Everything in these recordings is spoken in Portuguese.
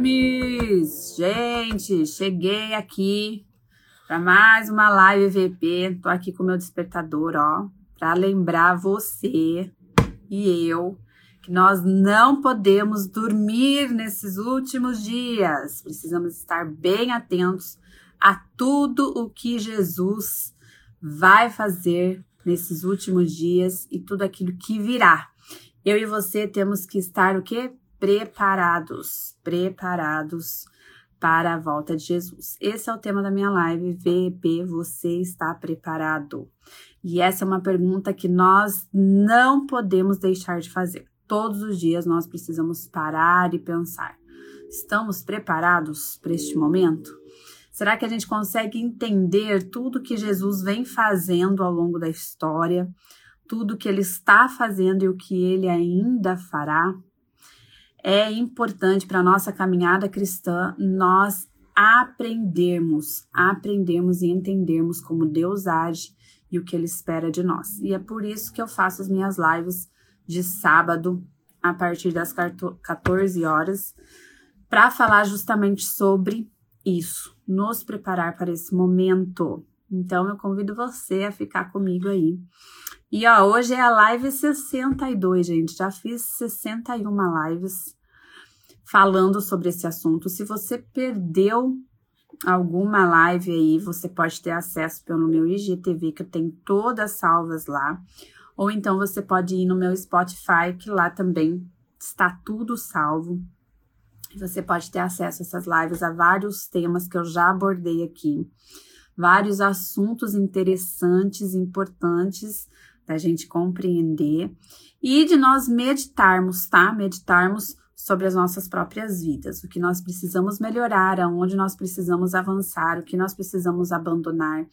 Gente, cheguei aqui para mais uma live VP. Tô aqui com o meu despertador, ó, para lembrar você e eu que nós não podemos dormir nesses últimos dias. Precisamos estar bem atentos a tudo o que Jesus vai fazer nesses últimos dias e tudo aquilo que virá. Eu e você temos que estar o quê? Preparados, preparados para a volta de Jesus. Esse é o tema da minha live, VP, você está preparado? E essa é uma pergunta que nós não podemos deixar de fazer. Todos os dias nós precisamos parar e pensar: estamos preparados para este momento? Será que a gente consegue entender tudo que Jesus vem fazendo ao longo da história, tudo que ele está fazendo e o que ele ainda fará? É importante para a nossa caminhada cristã nós aprendermos, aprendermos e entendermos como Deus age e o que Ele espera de nós. E é por isso que eu faço as minhas lives de sábado a partir das 14 horas para falar justamente sobre isso, nos preparar para esse momento. Então eu convido você a ficar comigo aí. E ó, hoje é a live 62, gente. Já fiz 61 lives falando sobre esse assunto. Se você perdeu alguma live aí, você pode ter acesso pelo meu IGTV, que eu tenho todas salvas lá. Ou então você pode ir no meu Spotify, que lá também está tudo salvo. Você pode ter acesso a essas lives a vários temas que eu já abordei aqui vários assuntos interessantes, importantes da gente compreender e de nós meditarmos, tá? Meditarmos sobre as nossas próprias vidas, o que nós precisamos melhorar, aonde nós precisamos avançar, o que nós precisamos abandonar,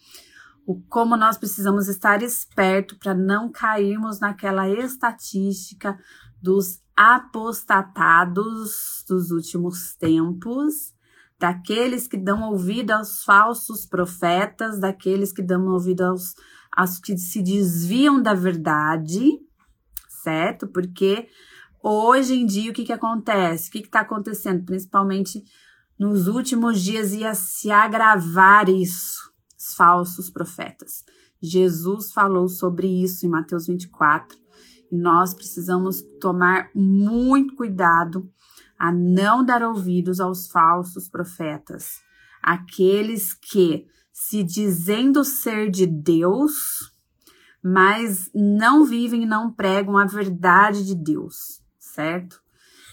o como nós precisamos estar esperto para não cairmos naquela estatística dos apostatados dos últimos tempos daqueles que dão ouvido aos falsos profetas, daqueles que dão ouvido aos, aos que se desviam da verdade, certo? Porque hoje em dia o que, que acontece? O que está acontecendo? Principalmente nos últimos dias ia se agravar isso, os falsos profetas. Jesus falou sobre isso em Mateus 24. E nós precisamos tomar muito cuidado a não dar ouvidos aos falsos profetas, aqueles que, se dizendo ser de Deus, mas não vivem e não pregam a verdade de Deus, certo?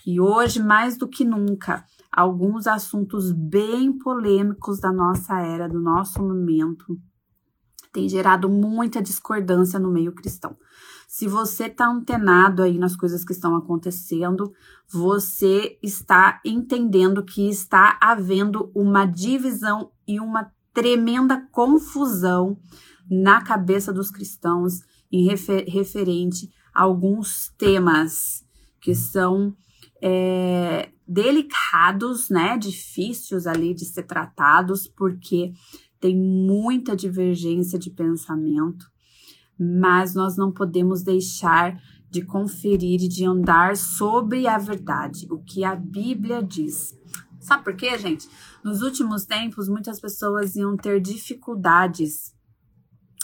E hoje, mais do que nunca, alguns assuntos bem polêmicos da nossa era, do nosso momento, têm gerado muita discordância no meio cristão. Se você está antenado aí nas coisas que estão acontecendo, você está entendendo que está havendo uma divisão e uma tremenda confusão na cabeça dos cristãos em refer referente a alguns temas que são é, delicados, né, difíceis ali de ser tratados, porque tem muita divergência de pensamento mas nós não podemos deixar de conferir e de andar sobre a verdade, o que a Bíblia diz. Sabe por quê, gente? Nos últimos tempos, muitas pessoas iam ter dificuldades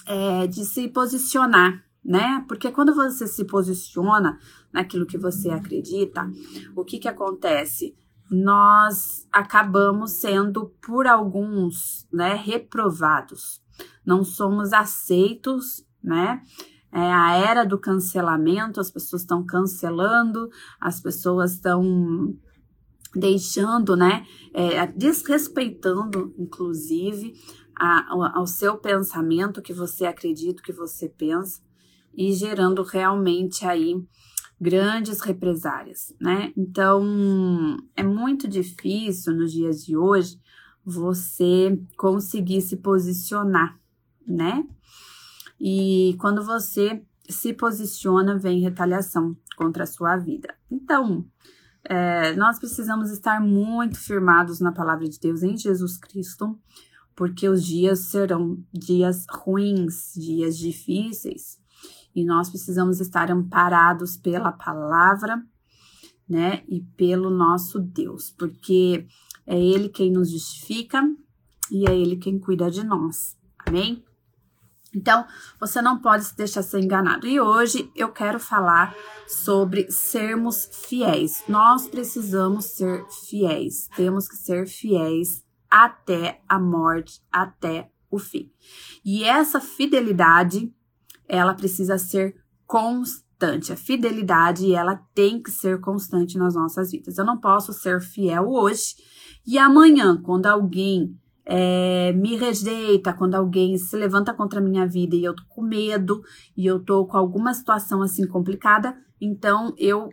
é, de se posicionar, né? Porque quando você se posiciona naquilo que você acredita, o que que acontece? Nós acabamos sendo, por alguns, né, reprovados. Não somos aceitos né? É a era do cancelamento, as pessoas estão cancelando, as pessoas estão deixando, né? É, desrespeitando, inclusive, a, ao seu pensamento, que você acredita, que você pensa, e gerando realmente aí grandes represárias, né? Então, é muito difícil nos dias de hoje você conseguir se posicionar, né? E quando você se posiciona, vem retaliação contra a sua vida. Então, é, nós precisamos estar muito firmados na palavra de Deus em Jesus Cristo, porque os dias serão dias ruins, dias difíceis, e nós precisamos estar amparados pela palavra né? E pelo nosso Deus, porque é Ele quem nos justifica e é Ele quem cuida de nós. Amém? Então, você não pode se deixar ser enganado. E hoje eu quero falar sobre sermos fiéis. Nós precisamos ser fiéis. Temos que ser fiéis até a morte, até o fim. E essa fidelidade, ela precisa ser constante. A fidelidade, ela tem que ser constante nas nossas vidas. Eu não posso ser fiel hoje e amanhã, quando alguém é, me rejeita, quando alguém se levanta contra a minha vida e eu tô com medo e eu tô com alguma situação assim complicada, então eu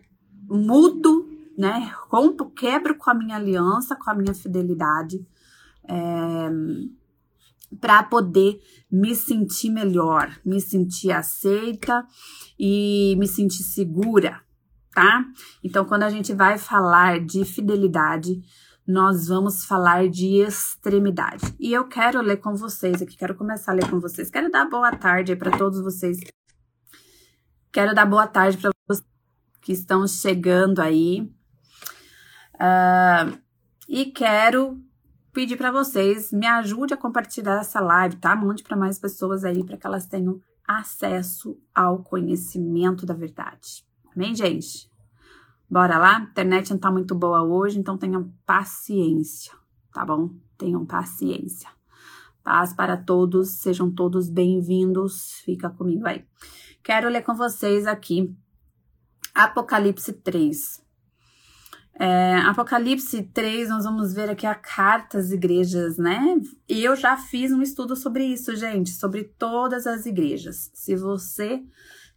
mudo, né? Rompo, quebro com a minha aliança, com a minha fidelidade, é, para poder me sentir melhor, me sentir aceita e me sentir segura, tá? Então, quando a gente vai falar de fidelidade, nós vamos falar de extremidade. E eu quero ler com vocês aqui, quero começar a ler com vocês. Quero dar boa tarde para todos vocês. Quero dar boa tarde para vocês que estão chegando aí. Uh, e quero pedir para vocês, me ajude a compartilhar essa live, tá? Mande para mais pessoas aí, para que elas tenham acesso ao conhecimento da verdade. Amém, gente? Bora lá? A internet não tá muito boa hoje, então tenham paciência, tá bom? Tenham paciência. Paz para todos, sejam todos bem-vindos. Fica comigo aí. Quero ler com vocês aqui Apocalipse 3. É, Apocalipse 3, nós vamos ver aqui a carta às igrejas, né? E eu já fiz um estudo sobre isso, gente, sobre todas as igrejas. Se você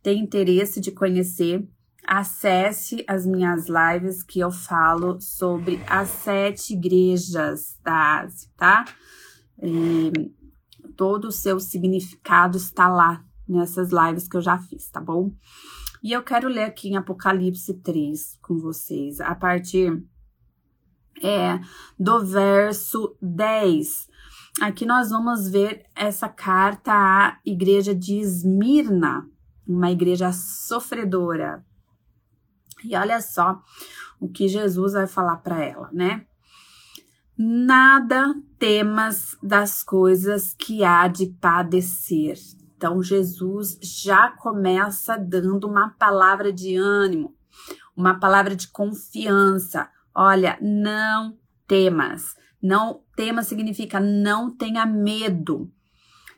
tem interesse de conhecer, acesse as minhas lives que eu falo sobre as sete igrejas da Ásia, tá? E todo o seu significado está lá nessas lives que eu já fiz, tá bom? E eu quero ler aqui em Apocalipse 3 com vocês, a partir é, do verso 10. Aqui nós vamos ver essa carta à igreja de Esmirna, uma igreja sofredora, e olha só o que Jesus vai falar para ela, né? Nada temas das coisas que há de padecer. Então, Jesus já começa dando uma palavra de ânimo, uma palavra de confiança. Olha, não temas. Não temas significa não tenha medo.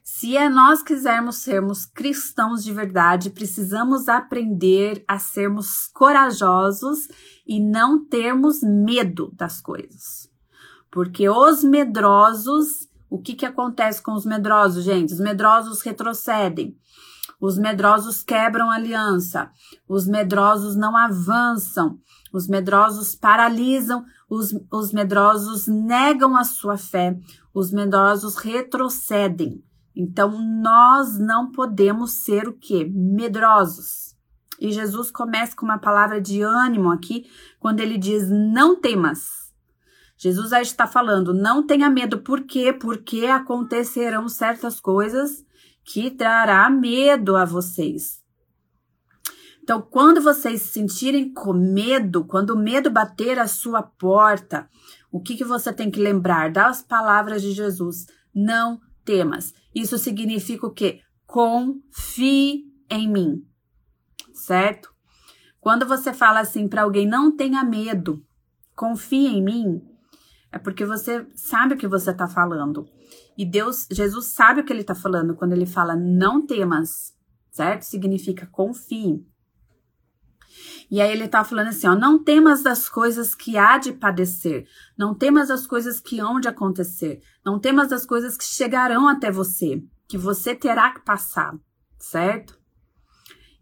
Se é nós quisermos sermos cristãos de verdade, precisamos aprender a sermos corajosos e não termos medo das coisas. Porque os medrosos, o que, que acontece com os medrosos, gente? Os medrosos retrocedem. Os medrosos quebram aliança. Os medrosos não avançam. Os medrosos paralisam. Os, os medrosos negam a sua fé. Os medrosos retrocedem. Então, nós não podemos ser o quê? Medrosos. E Jesus começa com uma palavra de ânimo aqui, quando ele diz: Não temas. Jesus está falando: Não tenha medo. Por quê? Porque acontecerão certas coisas que trará medo a vocês. Então, quando vocês se sentirem com medo, quando o medo bater a sua porta, o que, que você tem que lembrar? Das palavras de Jesus: Não temas. Isso significa o quê? Confie em mim, certo? Quando você fala assim para alguém, não tenha medo, confie em mim, é porque você sabe o que você está falando. E Deus, Jesus sabe o que ele está falando quando ele fala não temas, certo? Significa confie. E aí ele está falando assim, ó, não temas das coisas que há de padecer, não temas das coisas que hão de acontecer, não temas das coisas que chegarão até você, que você terá que passar, certo?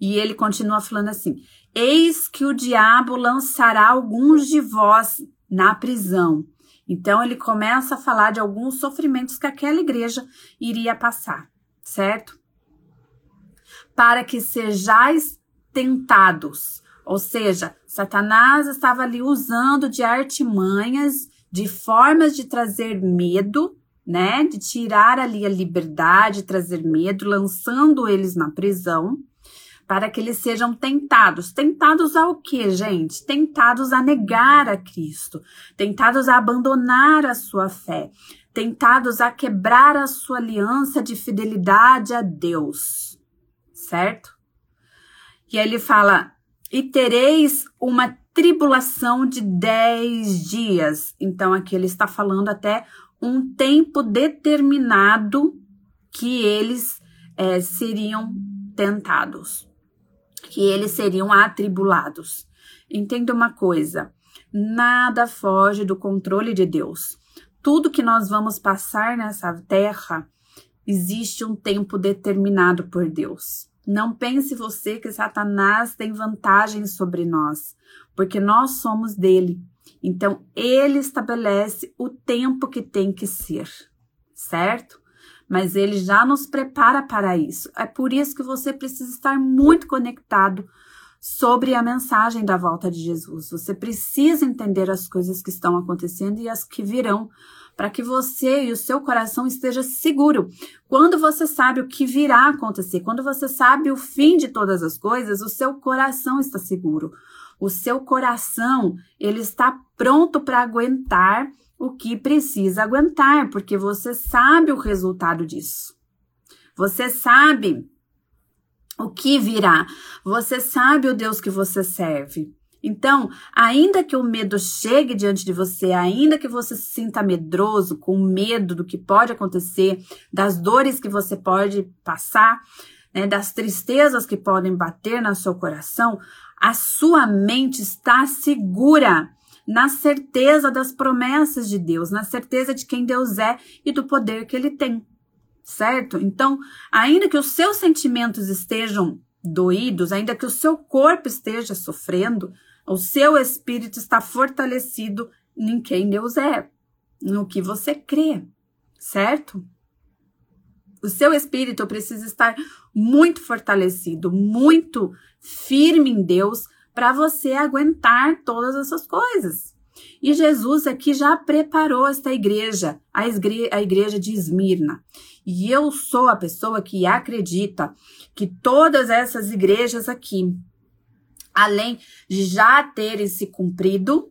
E ele continua falando assim: Eis que o diabo lançará alguns de vós na prisão. Então ele começa a falar de alguns sofrimentos que aquela igreja iria passar, certo? Para que sejais tentados ou seja, Satanás estava ali usando de artimanhas, de formas de trazer medo, né? De tirar ali a liberdade, trazer medo, lançando eles na prisão, para que eles sejam tentados. Tentados ao quê, gente? Tentados a negar a Cristo, tentados a abandonar a sua fé, tentados a quebrar a sua aliança de fidelidade a Deus. Certo? E aí ele fala: "E tereis uma tribulação de dez dias". Então aqui ele está falando até um tempo determinado que eles é, seriam tentados que eles seriam atribulados. Entenda uma coisa: nada foge do controle de Deus. Tudo que nós vamos passar nessa terra existe um tempo determinado por Deus. Não pense você que Satanás tem vantagem sobre nós, porque nós somos dele. Então, ele estabelece o tempo que tem que ser, certo? mas ele já nos prepara para isso. É por isso que você precisa estar muito conectado sobre a mensagem da volta de Jesus. Você precisa entender as coisas que estão acontecendo e as que virão, para que você e o seu coração esteja seguro. Quando você sabe o que virá acontecer, quando você sabe o fim de todas as coisas, o seu coração está seguro. O seu coração, ele está pronto para aguentar o que precisa aguentar, porque você sabe o resultado disso. Você sabe o que virá. Você sabe o Deus que você serve. Então, ainda que o medo chegue diante de você, ainda que você se sinta medroso, com medo do que pode acontecer, das dores que você pode passar, né, das tristezas que podem bater no seu coração, a sua mente está segura na certeza das promessas de Deus, na certeza de quem Deus é e do poder que ele tem. Certo? Então, ainda que os seus sentimentos estejam doídos, ainda que o seu corpo esteja sofrendo, o seu espírito está fortalecido em quem Deus é, no que você crê, certo? O seu espírito precisa estar muito fortalecido, muito firme em Deus, para você aguentar todas essas coisas. E Jesus aqui já preparou esta igreja, a, igreja, a igreja de Esmirna. E eu sou a pessoa que acredita que todas essas igrejas aqui, além de já terem se cumprido,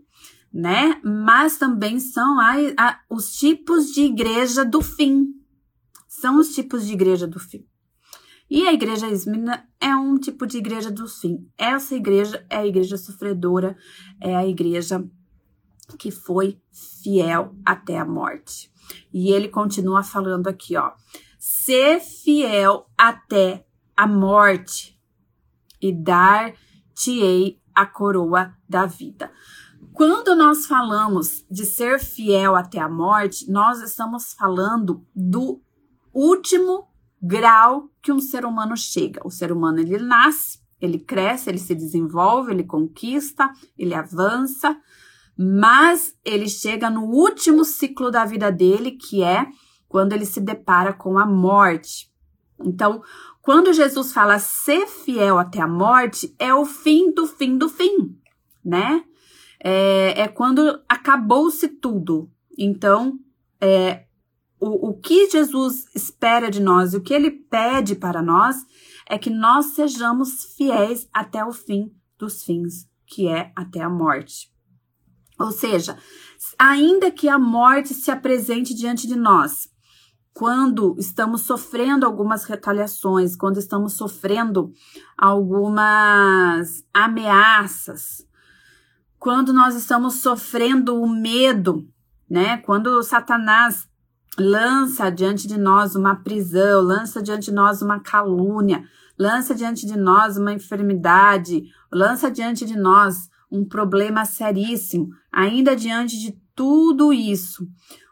né? Mas também são a, a, os tipos de igreja do fim. São os tipos de igreja do fim. E a igreja Esmina é um tipo de igreja do fim. Essa igreja é a igreja sofredora, é a igreja que foi fiel até a morte. E ele continua falando aqui, ó: ser fiel até a morte e dar-te-ei a coroa da vida. Quando nós falamos de ser fiel até a morte, nós estamos falando do último grau que um ser humano chega. O ser humano ele nasce, ele cresce, ele se desenvolve, ele conquista, ele avança, mas ele chega no último ciclo da vida dele, que é quando ele se depara com a morte. Então, quando Jesus fala ser fiel até a morte, é o fim do fim do fim, né? É, é quando acabou-se tudo. Então, é, o, o que Jesus espera de nós e o que ele pede para nós é que nós sejamos fiéis até o fim dos fins, que é até a morte. Ou seja, ainda que a morte se apresente diante de nós, quando estamos sofrendo algumas retaliações, quando estamos sofrendo algumas ameaças, quando nós estamos sofrendo o medo, né? Quando Satanás lança diante de nós uma prisão, lança diante de nós uma calúnia, lança diante de nós uma enfermidade, lança diante de nós um problema seríssimo. Ainda diante de tudo isso,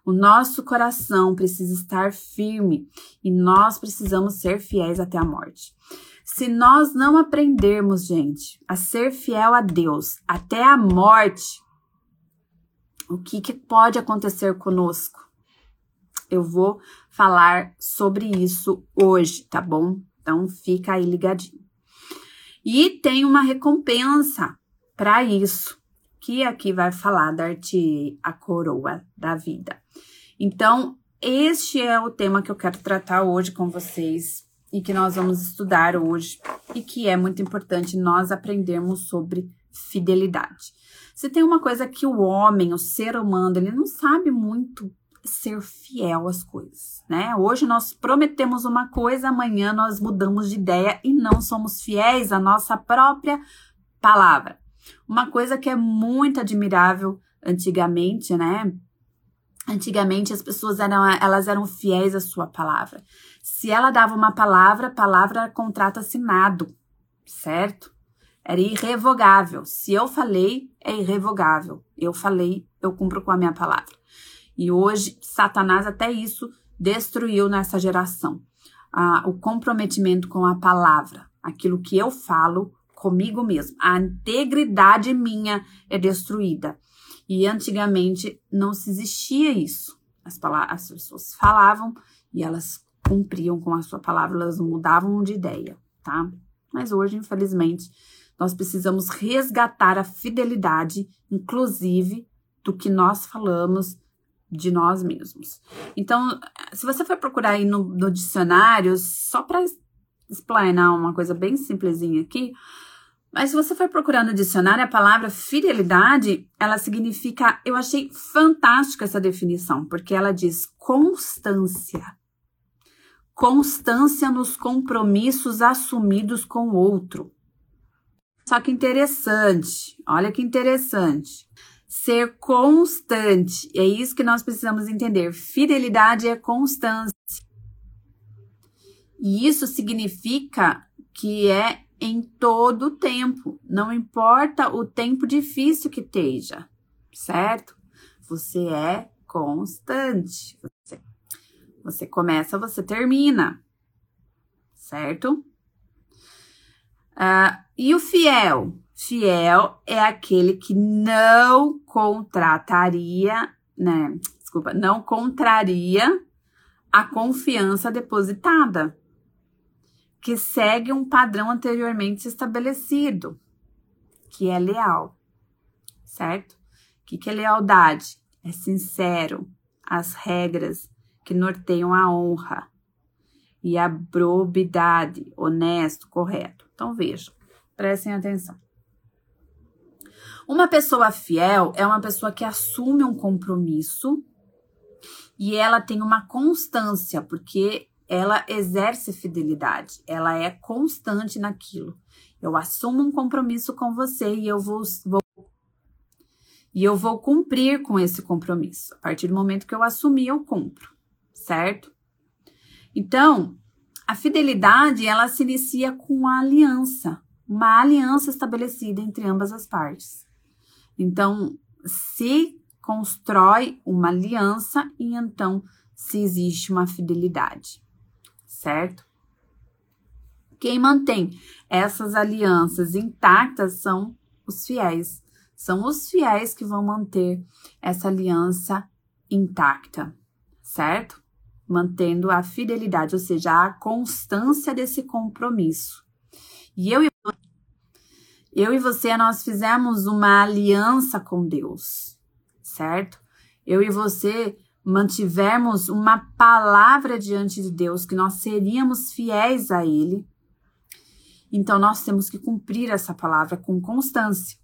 o nosso coração precisa estar firme e nós precisamos ser fiéis até a morte. Se nós não aprendermos, gente, a ser fiel a Deus até a morte, o que, que pode acontecer conosco? Eu vou falar sobre isso hoje, tá bom? Então fica aí ligadinho. E tem uma recompensa para isso, que aqui vai falar dar-te a coroa da vida. Então, este é o tema que eu quero tratar hoje com vocês. e que nós vamos estudar hoje e que é muito importante nós aprendermos sobre fidelidade. Se tem uma coisa que o homem, o ser humano, ele não sabe muito ser fiel às coisas, né? Hoje nós prometemos uma coisa, amanhã nós mudamos de ideia e não somos fiéis à nossa própria palavra. Uma coisa que é muito admirável antigamente, né? Antigamente as pessoas eram, elas eram fiéis à sua palavra. Se ela dava uma palavra, palavra era contrato assinado, certo? Era irrevogável. Se eu falei, é irrevogável. Eu falei, eu cumpro com a minha palavra. E hoje, Satanás até isso destruiu nessa geração. Ah, o comprometimento com a palavra, aquilo que eu falo comigo mesmo. A integridade minha é destruída. E antigamente não se existia isso. As, as pessoas falavam e elas cumpriam com a sua palavra, elas mudavam de ideia, tá? Mas hoje, infelizmente, nós precisamos resgatar a fidelidade, inclusive, do que nós falamos de nós mesmos. Então, se você for procurar aí no, no dicionário, só para explanar uma coisa bem simplesinha aqui, mas se você for procurar no dicionário, a palavra fidelidade, ela significa, eu achei fantástica essa definição, porque ela diz constância. Constância nos compromissos assumidos com o outro. Só que interessante, olha que interessante. Ser constante, é isso que nós precisamos entender. Fidelidade é constância. E isso significa que é em todo o tempo, não importa o tempo difícil que esteja, certo? Você é constante. Você, você começa, você termina, certo? Uh, e o fiel? Fiel é aquele que não contrataria, né? Desculpa, não contraria a confiança depositada que segue um padrão anteriormente estabelecido, que é leal, certo? O que, que é lealdade? É sincero, as regras que norteiam a honra e a probidade, honesto, correto. Então vejam, prestem atenção. Uma pessoa fiel é uma pessoa que assume um compromisso e ela tem uma constância, porque ela exerce fidelidade, ela é constante naquilo. Eu assumo um compromisso com você e eu vou, vou, e eu vou cumprir com esse compromisso. A partir do momento que eu assumir, eu cumpro, certo? Então, a fidelidade ela se inicia com a aliança, uma aliança estabelecida entre ambas as partes. Então, se constrói uma aliança e então se existe uma fidelidade certo? Quem mantém essas alianças intactas são os fiéis. São os fiéis que vão manter essa aliança intacta, certo? Mantendo a fidelidade, ou seja, a constância desse compromisso. E eu e, eu e você, nós fizemos uma aliança com Deus, certo? Eu e você mantivermos uma palavra diante de Deus, que nós seríamos fiéis a Ele, então nós temos que cumprir essa palavra com constância.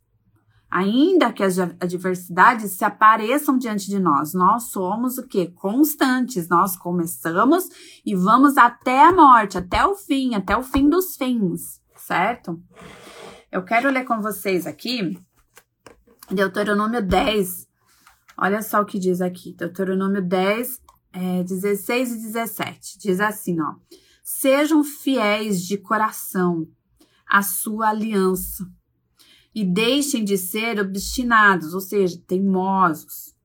Ainda que as adversidades se apareçam diante de nós, nós somos o que? Constantes. Nós começamos e vamos até a morte, até o fim, até o fim dos fins, certo? Eu quero ler com vocês aqui Deuteronômio 10, Olha só o que diz aqui, Deuteronômio 10, é, 16 e 17. Diz assim, ó. Sejam fiéis de coração à sua aliança e deixem de ser obstinados, ou seja, teimosos,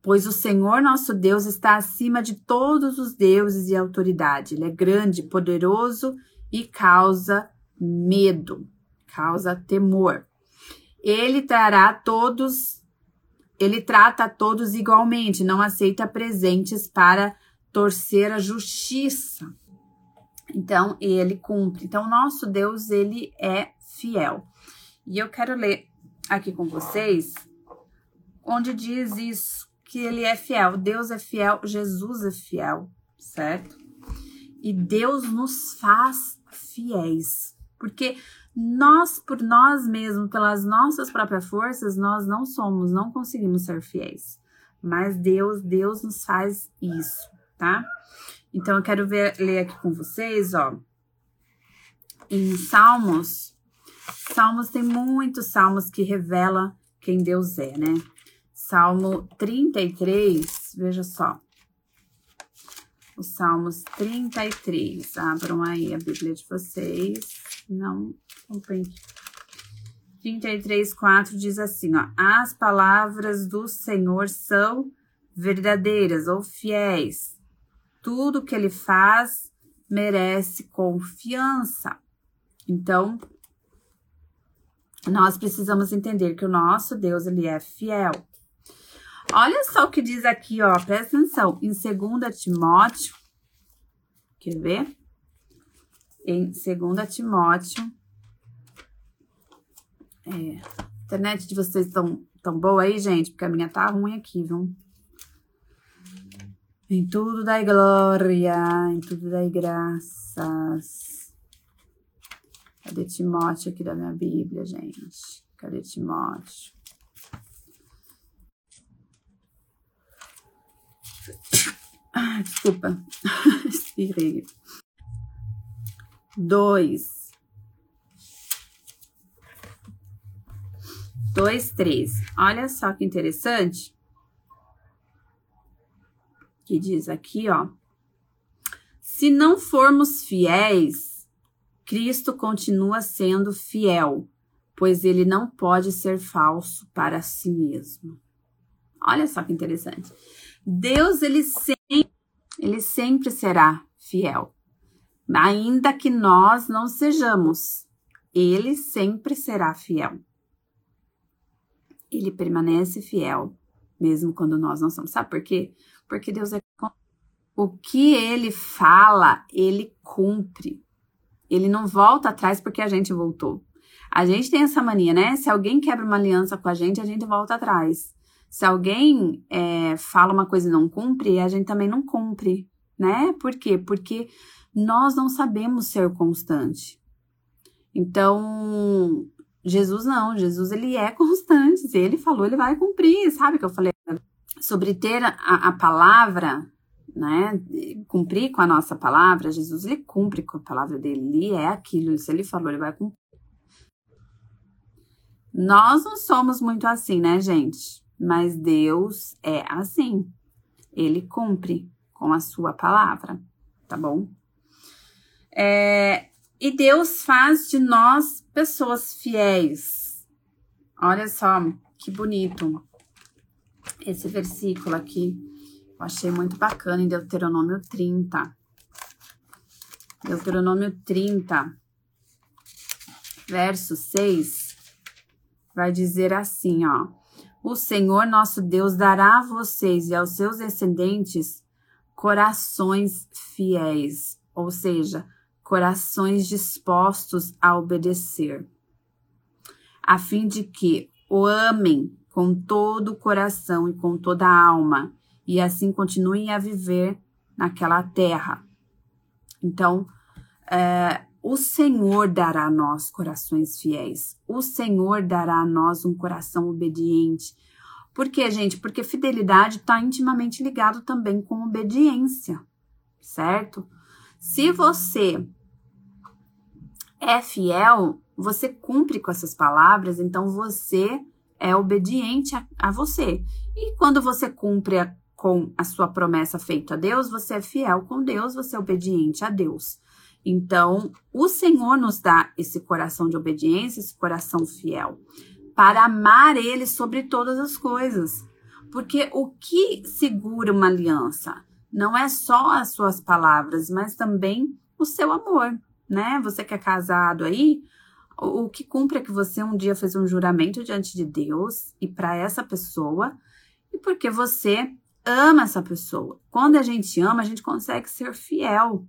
pois o Senhor nosso Deus está acima de todos os deuses e autoridade. Ele é grande, poderoso e causa medo, causa temor. Ele trará todos ele trata a todos igualmente, não aceita presentes para torcer a justiça. Então, ele cumpre. Então, nosso Deus, ele é fiel. E eu quero ler aqui com vocês onde diz isso, que ele é fiel. Deus é fiel, Jesus é fiel, certo? E Deus nos faz fiéis. Porque nós, por nós mesmos, pelas nossas próprias forças, nós não somos, não conseguimos ser fiéis. Mas Deus, Deus nos faz isso, tá? Então eu quero ver, ler aqui com vocês, ó. Em Salmos, Salmos tem muitos salmos que revela quem Deus é, né? Salmo 33, veja só. Os Salmos 33. Abram aí a Bíblia de vocês. Não, não tem. 33, 4 diz assim: ó, As palavras do Senhor são verdadeiras ou fiéis. Tudo que ele faz merece confiança. Então, nós precisamos entender que o nosso Deus, ele é fiel. Olha só o que diz aqui, ó, presta atenção, em 2 Timóteo, quer ver? Em 2 Timóteo, é, a internet de vocês tão, tão boa aí, gente? Porque a minha tá ruim aqui, viu? Em tudo dai glória, em tudo dai graças. Cadê Timóteo aqui da minha Bíblia, gente? Cadê Timóteo? Desculpa, espirrei. Dois. Dois, três. Olha só que interessante. Que diz aqui, ó. Se não formos fiéis, Cristo continua sendo fiel, pois ele não pode ser falso para si mesmo. Olha só que interessante. Deus, ele sempre, ele sempre será fiel. Ainda que nós não sejamos, ele sempre será fiel. Ele permanece fiel, mesmo quando nós não somos. Sabe por quê? Porque Deus é. O que ele fala, ele cumpre. Ele não volta atrás porque a gente voltou. A gente tem essa mania, né? Se alguém quebra uma aliança com a gente, a gente volta atrás. Se alguém é, fala uma coisa e não cumpre, a gente também não cumpre, né? Por quê? Porque nós não sabemos ser constante. Então, Jesus não, Jesus ele é constante. Se ele falou, ele vai cumprir, sabe que eu falei sobre ter a, a palavra, né? Cumprir com a nossa palavra, Jesus ele cumpre com a palavra dele, ele é aquilo, se ele falou, ele vai cumprir. Nós não somos muito assim, né, gente? Mas Deus é assim. Ele cumpre com a sua palavra, tá bom? É, e Deus faz de nós pessoas fiéis. Olha só que bonito esse versículo aqui. Eu achei muito bacana em Deuteronômio 30. Deuteronômio 30, verso 6, vai dizer assim, ó. O Senhor nosso Deus dará a vocês e aos seus descendentes corações fiéis, ou seja, corações dispostos a obedecer, a fim de que o amem com todo o coração e com toda a alma, e assim continuem a viver naquela terra. Então, é, o Senhor dará a nós corações fiéis. O Senhor dará a nós um coração obediente. Por quê, gente? Porque fidelidade está intimamente ligado também com obediência, certo? Se você é fiel, você cumpre com essas palavras, então você é obediente a, a você. E quando você cumpre a, com a sua promessa feita a Deus, você é fiel com Deus, você é obediente a Deus. Então, o Senhor nos dá esse coração de obediência, esse coração fiel, para amar Ele sobre todas as coisas. Porque o que segura uma aliança não é só as suas palavras, mas também o seu amor, né? Você que é casado aí, o que cumpre é que você um dia fez um juramento diante de Deus e para essa pessoa, e porque você ama essa pessoa. Quando a gente ama, a gente consegue ser fiel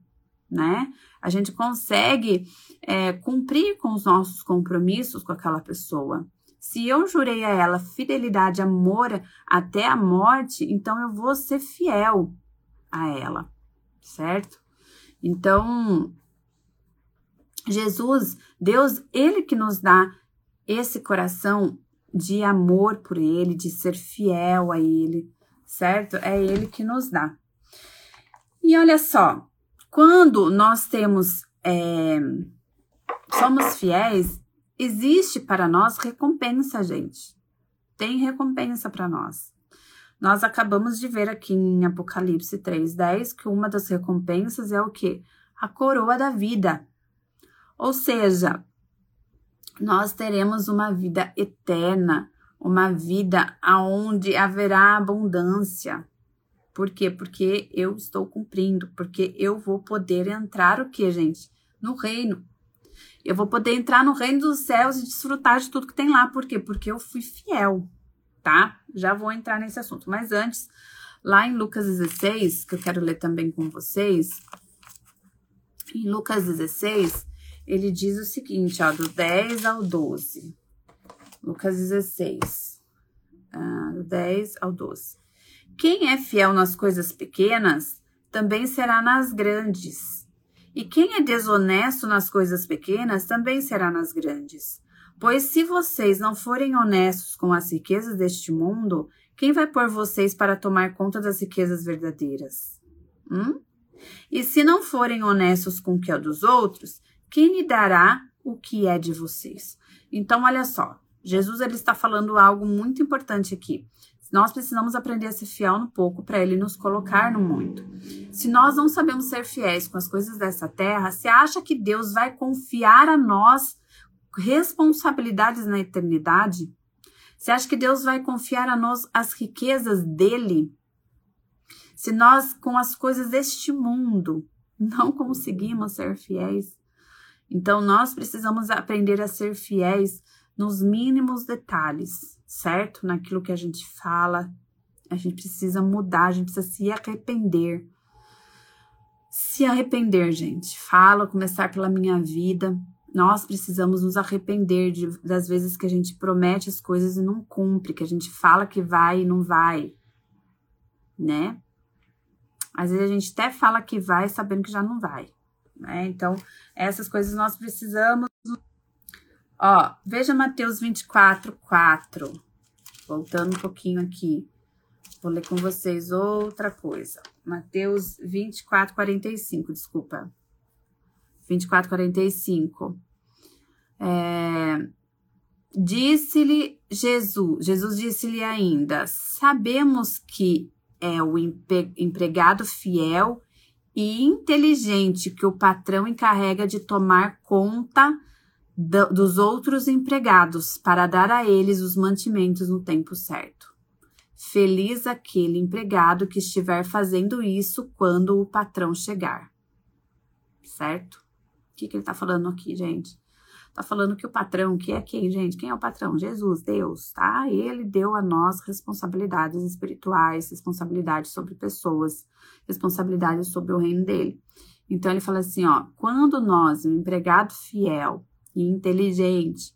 né? A gente consegue é, cumprir com os nossos compromissos com aquela pessoa. Se eu jurei a ela fidelidade, amor até a morte, então eu vou ser fiel a ela, certo? Então, Jesus, Deus, ele que nos dá esse coração de amor por ele, de ser fiel a ele, certo? É ele que nos dá. E olha só, quando nós temos, é, somos fiéis, existe para nós recompensa, gente. Tem recompensa para nós. Nós acabamos de ver aqui em Apocalipse 3:10 que uma das recompensas é o que? A coroa da vida. Ou seja, nós teremos uma vida eterna, uma vida aonde haverá abundância. Por quê? Porque eu estou cumprindo, porque eu vou poder entrar o que, gente? No reino. Eu vou poder entrar no reino dos céus e desfrutar de tudo que tem lá. Por quê? Porque eu fui fiel, tá? Já vou entrar nesse assunto. Mas antes, lá em Lucas 16, que eu quero ler também com vocês, em Lucas 16, ele diz o seguinte, ó, do 10 ao 12. Lucas 16, ah, do 10 ao 12. Quem é fiel nas coisas pequenas, também será nas grandes. E quem é desonesto nas coisas pequenas, também será nas grandes. Pois se vocês não forem honestos com as riquezas deste mundo, quem vai pôr vocês para tomar conta das riquezas verdadeiras? Hum? E se não forem honestos com o que é dos outros, quem lhe dará o que é de vocês? Então, olha só, Jesus ele está falando algo muito importante aqui. Nós precisamos aprender a ser fiel no pouco para ele nos colocar no muito. Se nós não sabemos ser fiéis com as coisas dessa terra, você acha que Deus vai confiar a nós responsabilidades na eternidade? Você acha que Deus vai confiar a nós as riquezas dele? Se nós, com as coisas deste mundo, não conseguimos ser fiéis, então, nós precisamos aprender a ser fiéis nos mínimos detalhes, certo? Naquilo que a gente fala, a gente precisa mudar, a gente precisa se arrepender. Se arrepender, gente. Fala, começar pela minha vida. Nós precisamos nos arrepender de, das vezes que a gente promete as coisas e não cumpre, que a gente fala que vai e não vai, né? Às vezes a gente até fala que vai sabendo que já não vai né? Então, essas coisas nós precisamos. Ó, veja Mateus 24, 4. Voltando um pouquinho aqui. Vou ler com vocês outra coisa. Mateus 24, 45, desculpa. 24, 45. É, disse-lhe Jesus, Jesus disse-lhe ainda: Sabemos que é o empregado fiel e inteligente que o patrão encarrega de tomar conta do, dos outros empregados para dar a eles os mantimentos no tempo certo. Feliz aquele empregado que estiver fazendo isso quando o patrão chegar. Certo? O que, que ele está falando aqui, gente? Tá falando que o patrão, que é quem, gente? Quem é o patrão? Jesus, Deus, tá? Ele deu a nós responsabilidades espirituais, responsabilidades sobre pessoas, responsabilidades sobre o reino dele. Então ele fala assim, ó, quando nós, um empregado fiel e inteligente,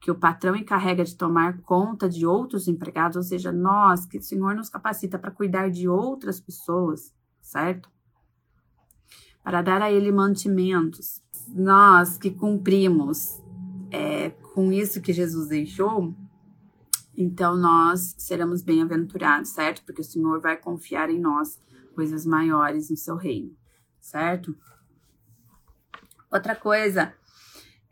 que o patrão encarrega de tomar conta de outros empregados, ou seja, nós, que o Senhor nos capacita para cuidar de outras pessoas, certo? Para dar a ele mantimentos. Nós que cumprimos é, com isso que Jesus deixou, então nós seremos bem-aventurados, certo? Porque o Senhor vai confiar em nós coisas maiores no seu reino, certo? Outra coisa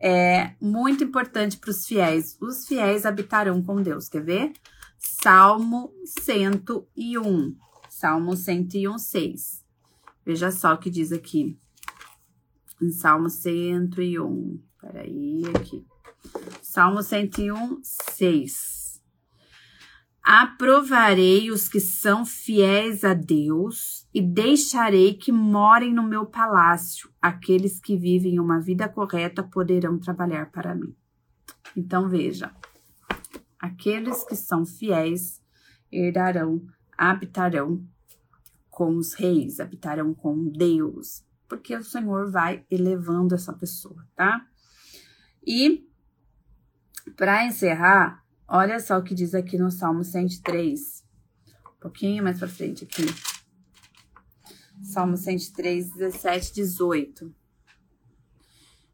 é muito importante para os fiéis: os fiéis habitarão com Deus. Quer ver? Salmo 101. Salmo 101, 6. Veja só o que diz aqui. Em Salmo 101. Peraí, aqui. Salmo 101, 6. Aprovarei os que são fiéis a Deus e deixarei que morem no meu palácio. Aqueles que vivem uma vida correta poderão trabalhar para mim. Então veja, aqueles que são fiéis herdarão, habitarão com os reis, habitarão com Deus, porque o Senhor vai elevando essa pessoa, tá? E para encerrar, olha só o que diz aqui no Salmo 103. Um pouquinho mais para frente aqui. Salmo 103, 17, 18.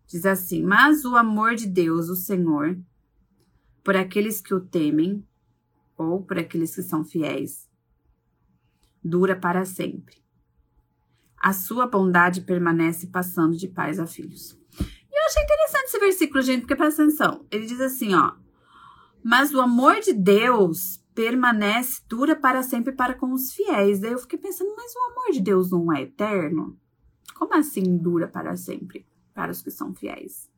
Diz assim: Mas o amor de Deus, o Senhor, por aqueles que o temem, ou por aqueles que são fiéis, dura para sempre. A sua bondade permanece passando de pais a filhos. Eu achei interessante esse versículo, gente, porque presta atenção. Ele diz assim, ó. Mas o amor de Deus permanece, dura para sempre para com os fiéis. Daí eu fiquei pensando, mas o amor de Deus não é eterno? Como assim dura para sempre para os que são fiéis?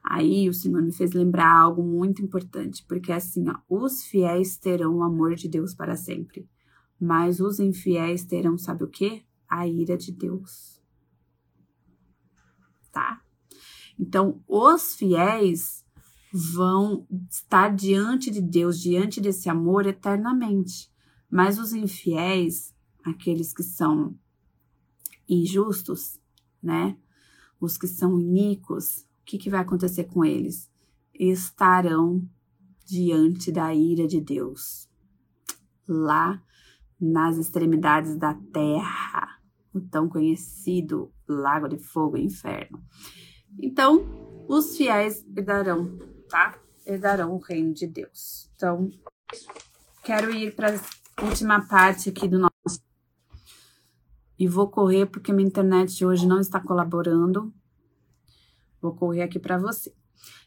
Aí o Senhor me fez lembrar algo muito importante, porque assim, ó, os fiéis terão o amor de Deus para sempre, mas os infiéis terão, sabe o que? A ira de Deus. Tá? Então, os fiéis vão estar diante de Deus, diante desse amor eternamente. Mas os infiéis, aqueles que são injustos, né? Os que são iníquos, o que, que vai acontecer com eles? Estarão diante da ira de Deus, lá nas extremidades da terra, o tão conhecido Lago de Fogo e Inferno. Então, os fiéis herdarão, tá? Herdarão o reino de Deus. Então, quero ir para a última parte aqui do nosso. E vou correr porque minha internet hoje não está colaborando. Vou correr aqui para você.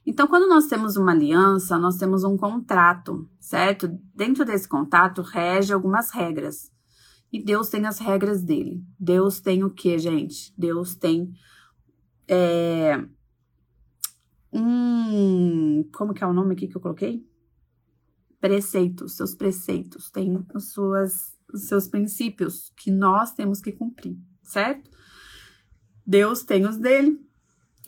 Então, quando nós temos uma aliança, nós temos um contrato, certo? Dentro desse contrato rege algumas regras. E Deus tem as regras dele. Deus tem o que, gente? Deus tem é, um. Como que é o nome aqui que eu coloquei? Preceitos, seus preceitos, tem as suas, os seus princípios que nós temos que cumprir, certo? Deus tem os dele,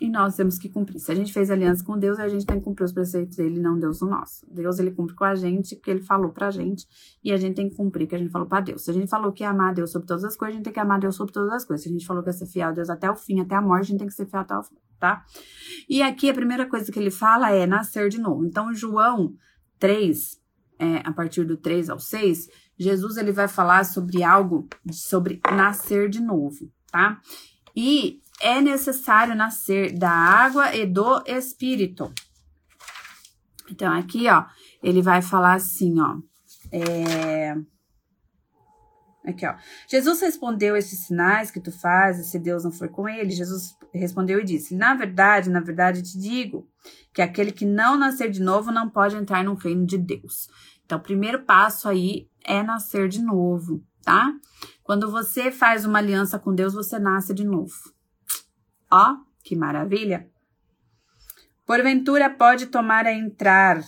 e nós temos que cumprir. Se a gente fez aliança com Deus, a gente tem que cumprir os preceitos dele, não Deus o nosso. Deus, ele cumpre com a gente, porque ele falou pra gente, e a gente tem que cumprir o que a gente falou pra Deus. Se a gente falou que ia amar Deus sobre todas as coisas, a gente tem que amar Deus sobre todas as coisas. Se a gente falou que ia ser fiel a Deus até o fim, até a morte, a gente tem que ser fiel até o fim, tá? E aqui a primeira coisa que ele fala é nascer de novo. Então, João 3, é, a partir do 3 ao 6, Jesus ele vai falar sobre algo, sobre nascer de novo, tá? E é necessário nascer da água e do espírito. Então, aqui, ó, ele vai falar assim, ó. É... Aqui, ó. Jesus respondeu esses sinais que tu fazes, se Deus não for com ele. Jesus respondeu e disse: Na verdade, na verdade te digo que aquele que não nascer de novo não pode entrar no reino de Deus. Então, o primeiro passo aí é nascer de novo, tá? Quando você faz uma aliança com Deus, você nasce de novo. Ó, que maravilha! Porventura pode tomar a entrar,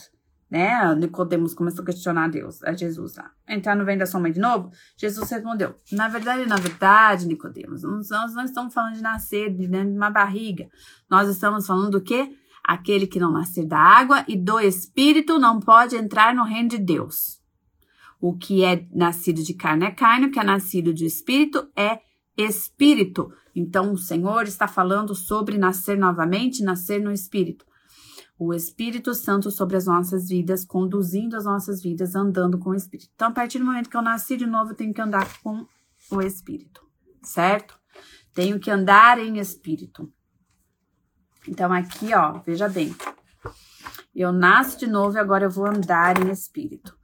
né? Nicodemos começou a questionar Deus, a Jesus lá. Entrar no vento da sua mãe de novo? Jesus respondeu: Na verdade, na verdade, Nicodemos, nós não estamos falando de nascer de dentro de uma barriga. Nós estamos falando do quê? Aquele que não nascer da água e do espírito não pode entrar no reino de Deus. O que é nascido de carne é carne, o que é nascido de espírito é espírito. Então, o Senhor está falando sobre nascer novamente, nascer no Espírito. O Espírito Santo sobre as nossas vidas, conduzindo as nossas vidas, andando com o Espírito. Então, a partir do momento que eu nasci de novo, eu tenho que andar com o Espírito, certo? Tenho que andar em Espírito. Então, aqui, ó, veja bem. Eu nasço de novo e agora eu vou andar em Espírito.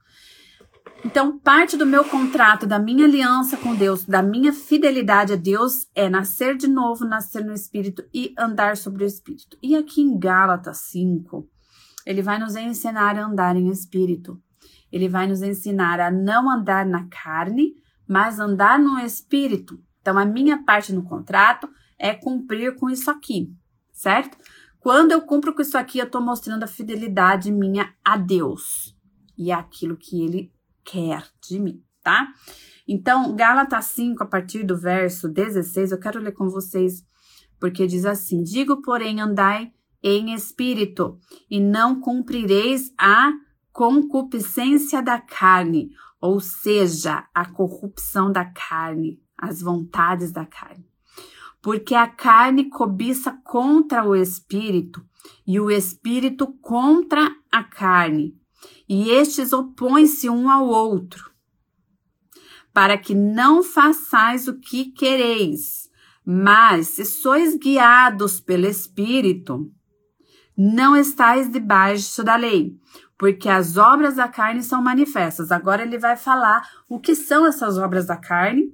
Então, parte do meu contrato, da minha aliança com Deus, da minha fidelidade a Deus é nascer de novo, nascer no Espírito e andar sobre o Espírito. E aqui em Gálatas 5, ele vai nos ensinar a andar em Espírito. Ele vai nos ensinar a não andar na carne, mas andar no Espírito. Então, a minha parte no contrato é cumprir com isso aqui, certo? Quando eu cumpro com isso aqui, eu estou mostrando a fidelidade minha a Deus e aquilo que Ele quer de mim, tá? Então, Gálatas 5, a partir do verso 16, eu quero ler com vocês, porque diz assim: Digo, porém, andai em espírito, e não cumprireis a concupiscência da carne, ou seja, a corrupção da carne, as vontades da carne. Porque a carne cobiça contra o espírito, e o espírito contra a carne, e estes opõem-se um ao outro, para que não façais o que quereis. Mas se sois guiados pelo Espírito, não estáis debaixo da lei, porque as obras da carne são manifestas. Agora ele vai falar o que são essas obras da carne,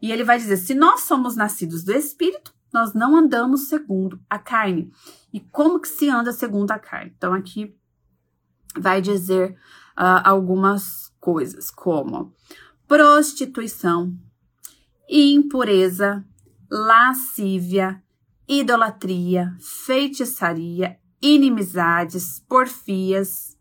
e ele vai dizer: se nós somos nascidos do Espírito, nós não andamos segundo a carne. E como que se anda segundo a carne? Então aqui vai dizer uh, algumas coisas, como prostituição, impureza, lascívia, idolatria, feitiçaria, inimizades, porfias,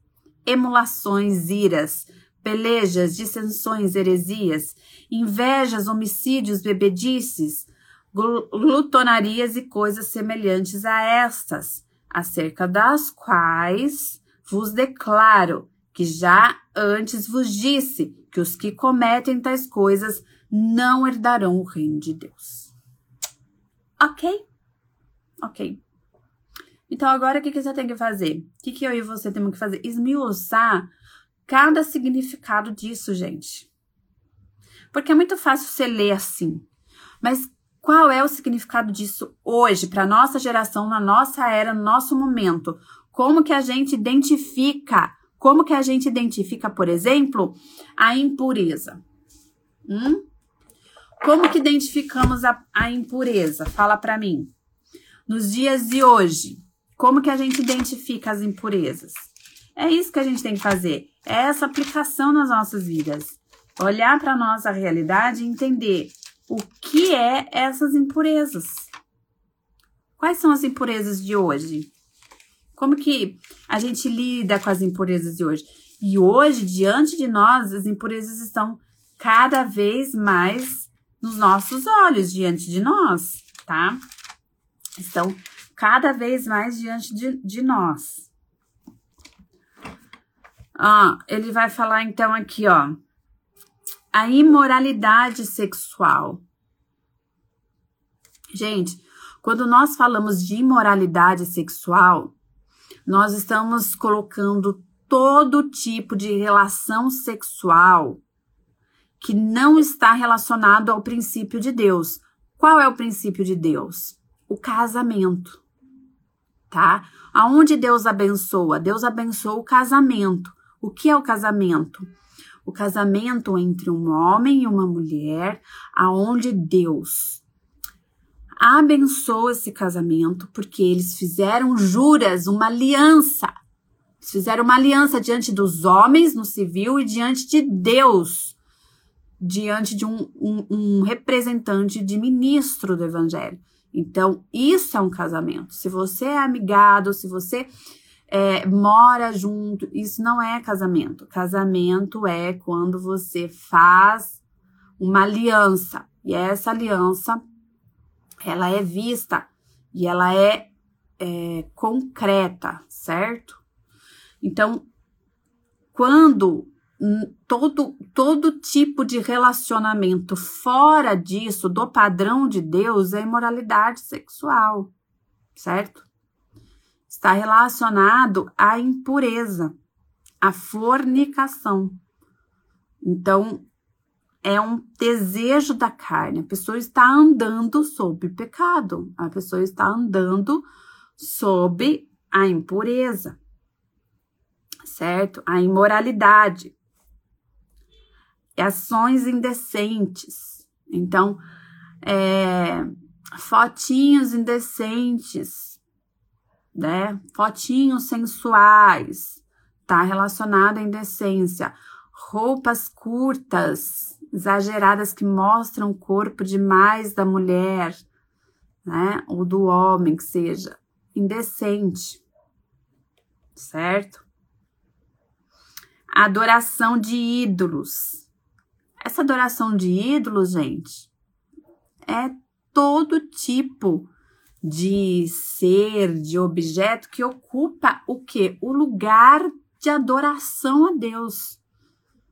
emulações, iras, pelejas, dissensões, heresias, invejas, homicídios, bebedices, glutonarias e coisas semelhantes a estas, acerca das quais vos declaro que já antes vos disse que os que cometem tais coisas não herdarão o reino de Deus. Ok? Ok. Então, agora o que, que você tem que fazer? O que, que eu e você temos que fazer? Esmiuçar cada significado disso, gente. Porque é muito fácil você ler assim. Mas qual é o significado disso hoje, para nossa geração, na nossa era, no nosso momento? Como que a gente identifica? Como que a gente identifica, por exemplo, a impureza? Hum? Como que identificamos a, a impureza? Fala para mim. Nos dias de hoje, como que a gente identifica as impurezas? É isso que a gente tem que fazer. É essa aplicação nas nossas vidas. Olhar para nossa realidade e entender o que é essas impurezas. Quais são as impurezas de hoje? Como que a gente lida com as impurezas de hoje? E hoje, diante de nós, as impurezas estão cada vez mais nos nossos olhos, diante de nós, tá? Estão cada vez mais diante de, de nós. Ele vai falar então aqui, ó, a imoralidade sexual. Gente, quando nós falamos de imoralidade sexual, nós estamos colocando todo tipo de relação sexual que não está relacionado ao princípio de Deus. Qual é o princípio de Deus? O casamento, tá? Aonde Deus abençoa? Deus abençoa o casamento. O que é o casamento? O casamento entre um homem e uma mulher, aonde Deus abençoa esse casamento porque eles fizeram juras, uma aliança. Eles fizeram uma aliança diante dos homens no civil e diante de Deus diante de um, um, um representante de ministro do evangelho. Então, isso é um casamento. Se você é amigado, se você é, mora junto, isso não é casamento. Casamento é quando você faz uma aliança. E essa aliança, ela é vista e ela é, é concreta, certo? Então, quando todo, todo tipo de relacionamento fora disso, do padrão de Deus, é imoralidade sexual, certo? Está relacionado à impureza, à fornicação. Então, é um desejo da carne. A pessoa está andando sob pecado, a pessoa está andando sob a impureza, certo? A imoralidade ações indecentes. Então, é, fotinhos indecentes, né? Fotinhos sensuais, tá relacionado à indecência. Roupas curtas, exageradas que mostram o corpo demais da mulher, né? Ou do homem, que seja indecente, certo? Adoração de ídolos essa adoração de ídolos, gente, é todo tipo de ser, de objeto que ocupa o que? O lugar de adoração a Deus,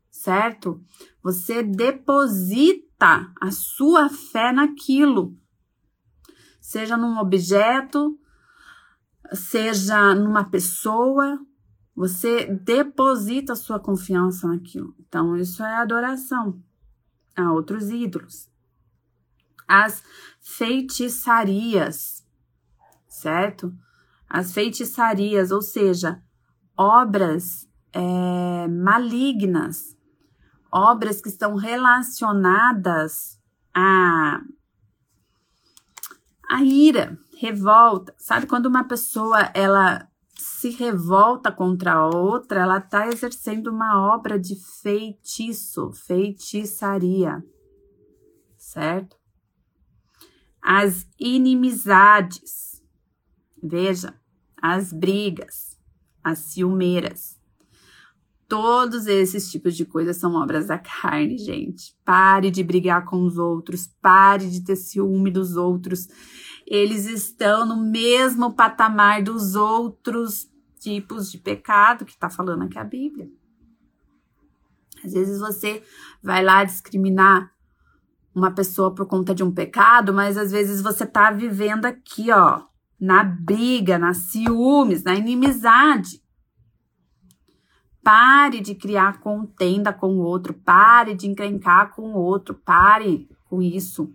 certo? Você deposita a sua fé naquilo, seja num objeto, seja numa pessoa, você deposita a sua confiança naquilo. Então, isso é adoração, a outros ídolos. As feitiçarias, certo? As feitiçarias, ou seja, obras é, malignas, obras que estão relacionadas a, a ira, revolta. Sabe quando uma pessoa ela se revolta contra a outra, ela está exercendo uma obra de feitiço, feitiçaria, certo? As inimizades, veja, as brigas, as ciumeiras. Todos esses tipos de coisas são obras da carne, gente. Pare de brigar com os outros, pare de ter ciúme dos outros. Eles estão no mesmo patamar dos outros tipos de pecado que está falando aqui a Bíblia. Às vezes você vai lá discriminar uma pessoa por conta de um pecado, mas às vezes você tá vivendo aqui, ó, na briga, na ciúmes, na inimizade. Pare de criar contenda com o outro, pare de encrencar com o outro, pare com isso.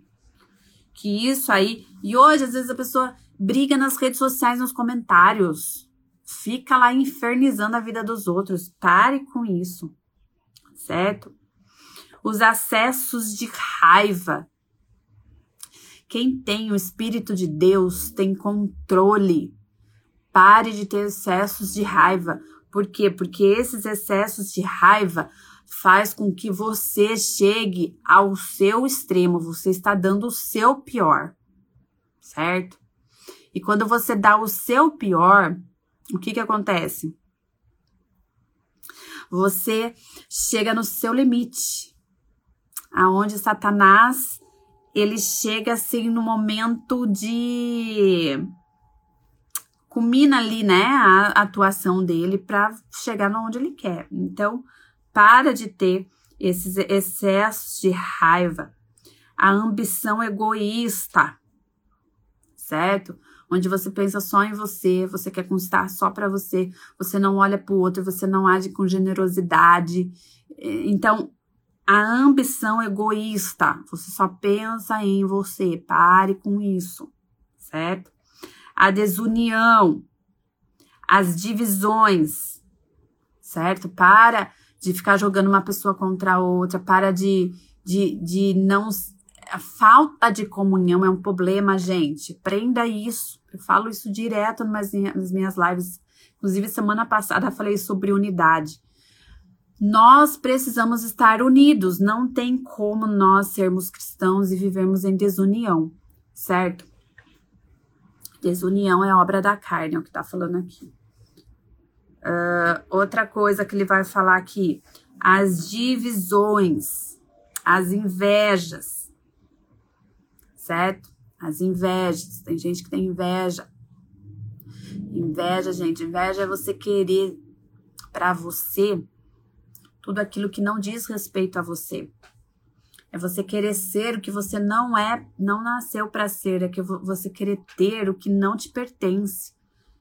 Que isso aí. E hoje, às vezes, a pessoa briga nas redes sociais, nos comentários fica lá infernizando a vida dos outros. Pare com isso, certo? Os acessos de raiva. Quem tem o Espírito de Deus tem controle. Pare de ter excessos de raiva. Por quê? Porque esses excessos de raiva faz com que você chegue ao seu extremo. Você está dando o seu pior, certo? E quando você dá o seu pior, o que que acontece? Você chega no seu limite, aonde Satanás ele chega assim no momento de culmina ali, né, a atuação dele para chegar onde ele quer. Então, para de ter esses excessos de raiva, a ambição egoísta, certo? onde você pensa só em você, você quer conquistar só para você, você não olha para o outro, você não age com generosidade. Então, a ambição egoísta, você só pensa em você, pare com isso, certo? A desunião, as divisões, certo? Para de ficar jogando uma pessoa contra a outra, para de, de, de não a falta de comunhão é um problema, gente. Prenda isso. Eu falo isso direto nas minhas lives. Inclusive, semana passada falei sobre unidade. Nós precisamos estar unidos. Não tem como nós sermos cristãos e vivermos em desunião, certo? Desunião é obra da carne, é o que está falando aqui. Uh, outra coisa que ele vai falar aqui: as divisões, as invejas certo? As invejas. Tem gente que tem inveja. Inveja, gente, inveja é você querer para você tudo aquilo que não diz respeito a você. É você querer ser o que você não é, não nasceu para ser, é que você querer ter o que não te pertence.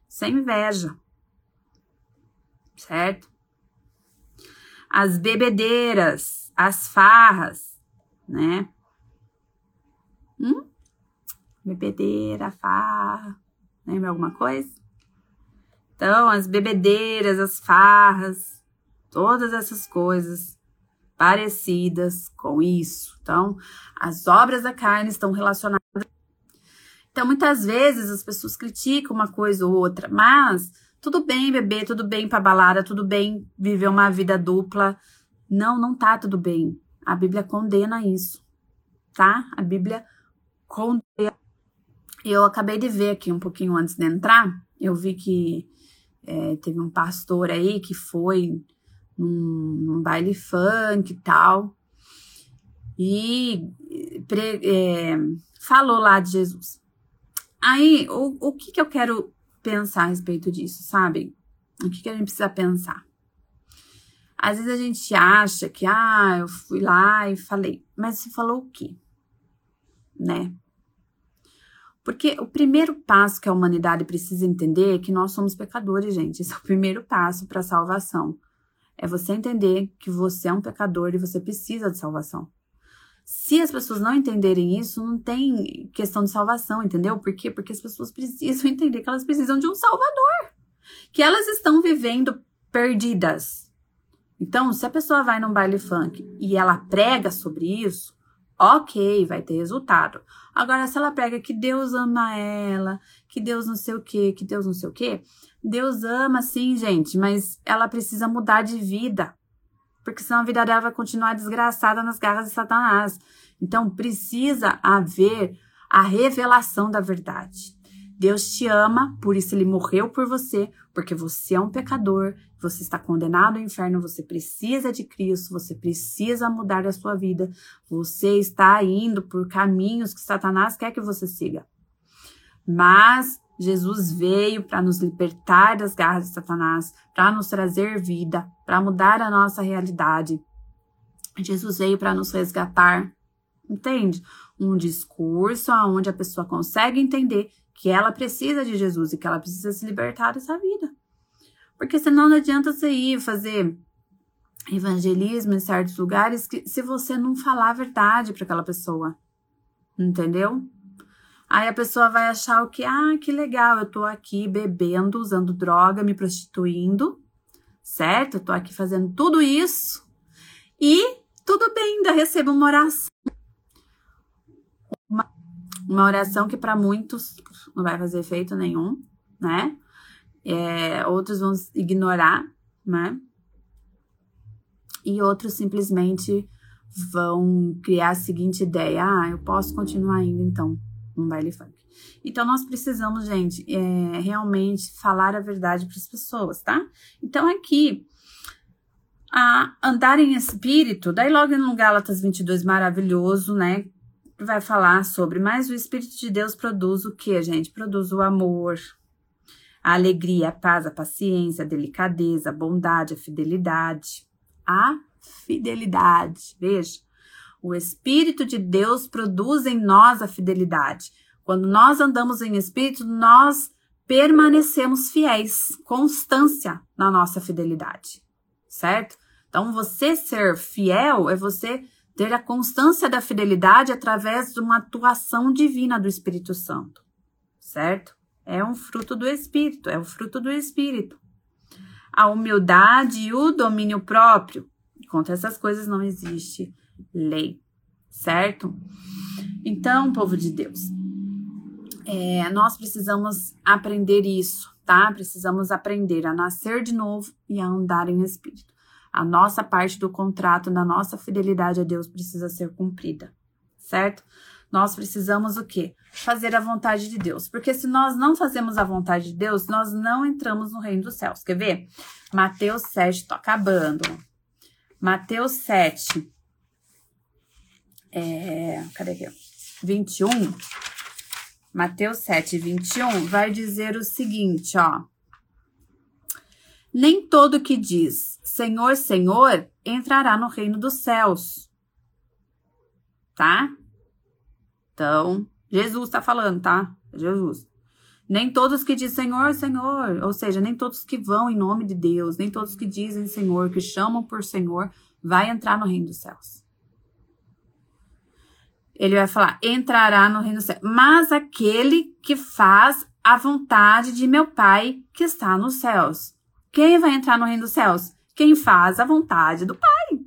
Sem inveja. Certo? As bebedeiras, as farras, né? Hum? Bebedeira, farra. Lembra alguma coisa? Então, as bebedeiras, as farras, todas essas coisas parecidas com isso. Então, as obras da carne estão relacionadas. Então, muitas vezes as pessoas criticam uma coisa ou outra, mas tudo bem beber, tudo bem para balada, tudo bem viver uma vida dupla. Não, não tá tudo bem. A Bíblia condena isso, tá? A Bíblia eu acabei de ver aqui um pouquinho antes de entrar, eu vi que é, teve um pastor aí que foi num, baile funk e tal, e pre, é, falou lá de Jesus. Aí, o, o que, que eu quero pensar a respeito disso, sabe? O que, que a gente precisa pensar? Às vezes a gente acha que, ah, eu fui lá e falei, mas você falou o quê? né? Porque o primeiro passo que a humanidade precisa entender é que nós somos pecadores, gente. Esse é o primeiro passo para a salvação. É você entender que você é um pecador e você precisa de salvação. Se as pessoas não entenderem isso, não tem questão de salvação, entendeu? Por quê? Porque as pessoas precisam entender que elas precisam de um salvador. Que elas estão vivendo perdidas. Então, se a pessoa vai num baile funk e ela prega sobre isso, ok, vai ter resultado. Agora, se ela prega que Deus ama ela, que Deus não sei o que, que Deus não sei o que, Deus ama sim, gente, mas ela precisa mudar de vida. Porque senão a vida dela vai continuar desgraçada nas garras de Satanás. Então, precisa haver a revelação da verdade. Deus te ama, por isso ele morreu por você, porque você é um pecador, você está condenado ao inferno, você precisa de Cristo, você precisa mudar a sua vida, você está indo por caminhos que Satanás quer que você siga. Mas Jesus veio para nos libertar das garras de Satanás, para nos trazer vida, para mudar a nossa realidade. Jesus veio para nos resgatar, entende? Um discurso onde a pessoa consegue entender que ela precisa de Jesus e que ela precisa se libertar dessa vida. Porque senão não adianta você ir fazer evangelismo em certos lugares que, se você não falar a verdade para aquela pessoa. Entendeu? Aí a pessoa vai achar o que? Ah, que legal, eu tô aqui bebendo, usando droga, me prostituindo, certo? Eu tô aqui fazendo tudo isso e tudo bem, ainda recebo uma oração. Uma, uma oração que para muitos não vai fazer efeito nenhum, né? É, outros vão ignorar, né? E outros simplesmente vão criar a seguinte ideia: ah, eu posso continuar indo então num baile funk. Então nós precisamos, gente, é, realmente falar a verdade para as pessoas, tá? Então aqui a andar em espírito, daí logo no Gálatas 22 maravilhoso, né? Vai falar sobre, mas o Espírito de Deus produz o que, gente? Produz o amor, a alegria, a paz, a paciência, a delicadeza, a bondade, a fidelidade. A fidelidade, veja. O Espírito de Deus produz em nós a fidelidade. Quando nós andamos em Espírito, nós permanecemos fiéis, constância na nossa fidelidade, certo? Então, você ser fiel é você ter a constância da fidelidade através de uma atuação divina do Espírito Santo, certo? É um fruto do Espírito, é o fruto do Espírito. A humildade e o domínio próprio. Contra essas coisas não existe lei, certo? Então, povo de Deus, é, nós precisamos aprender isso, tá? Precisamos aprender a nascer de novo e a andar em espírito a nossa parte do contrato, da nossa fidelidade a Deus precisa ser cumprida, certo? Nós precisamos o quê? Fazer a vontade de Deus. Porque se nós não fazemos a vontade de Deus, nós não entramos no reino dos céus. Quer ver? Mateus 7, tô acabando. Mateus 7. É, cadê aqui? 21. Mateus 7, 21 vai dizer o seguinte, ó. Nem todo que diz Senhor, Senhor entrará no reino dos céus. Tá? Então, Jesus está falando, tá? Jesus. Nem todos que dizem Senhor, Senhor, ou seja, nem todos que vão em nome de Deus, nem todos que dizem Senhor, que chamam por Senhor, vai entrar no reino dos céus. Ele vai falar, entrará no reino dos céus. Mas aquele que faz a vontade de meu Pai que está nos céus. Quem vai entrar no reino dos céus? Quem faz a vontade do Pai.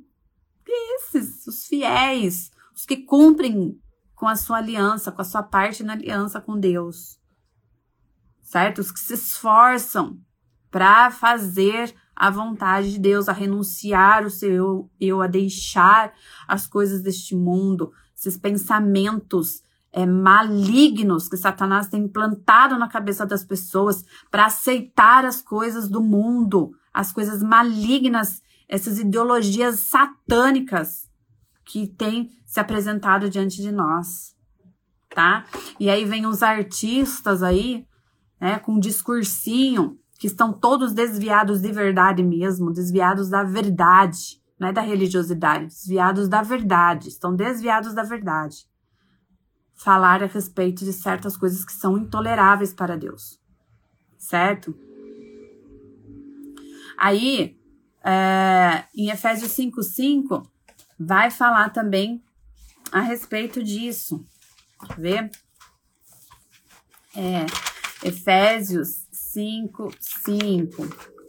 Esses, os fiéis, os que cumprem com a sua aliança, com a sua parte na aliança com Deus. Certo? Os que se esforçam para fazer a vontade de Deus, a renunciar o seu eu, a deixar as coisas deste mundo, esses pensamentos é, malignos que Satanás tem implantado na cabeça das pessoas para aceitar as coisas do mundo, as coisas malignas, essas ideologias satânicas que têm se apresentado diante de nós, tá? E aí vem os artistas aí, né, com um discursinho que estão todos desviados de verdade mesmo, desviados da verdade, não é da religiosidade, desviados da verdade, estão desviados da verdade falar a respeito de certas coisas que são intoleráveis para Deus, certo? Aí, é, em Efésios 5,5, vai falar também a respeito disso. Quer ver? É, Efésios 5, 5.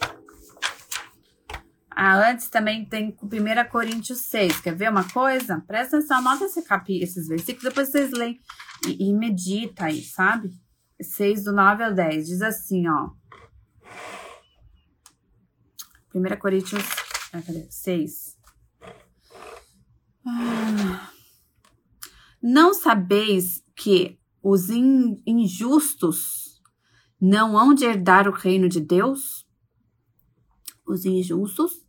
Ah, antes também tem 1 Coríntios 6. Quer ver uma coisa? Presta atenção, anota esse capi, esses versículos, depois vocês leem e, e medita aí, sabe? 6 do 9 ao 10. Diz assim, ó. 1 Coríntios ah, cadê? 6. Ah. Não sabeis que os in, injustos não hão de herdar o reino de Deus? Os injustos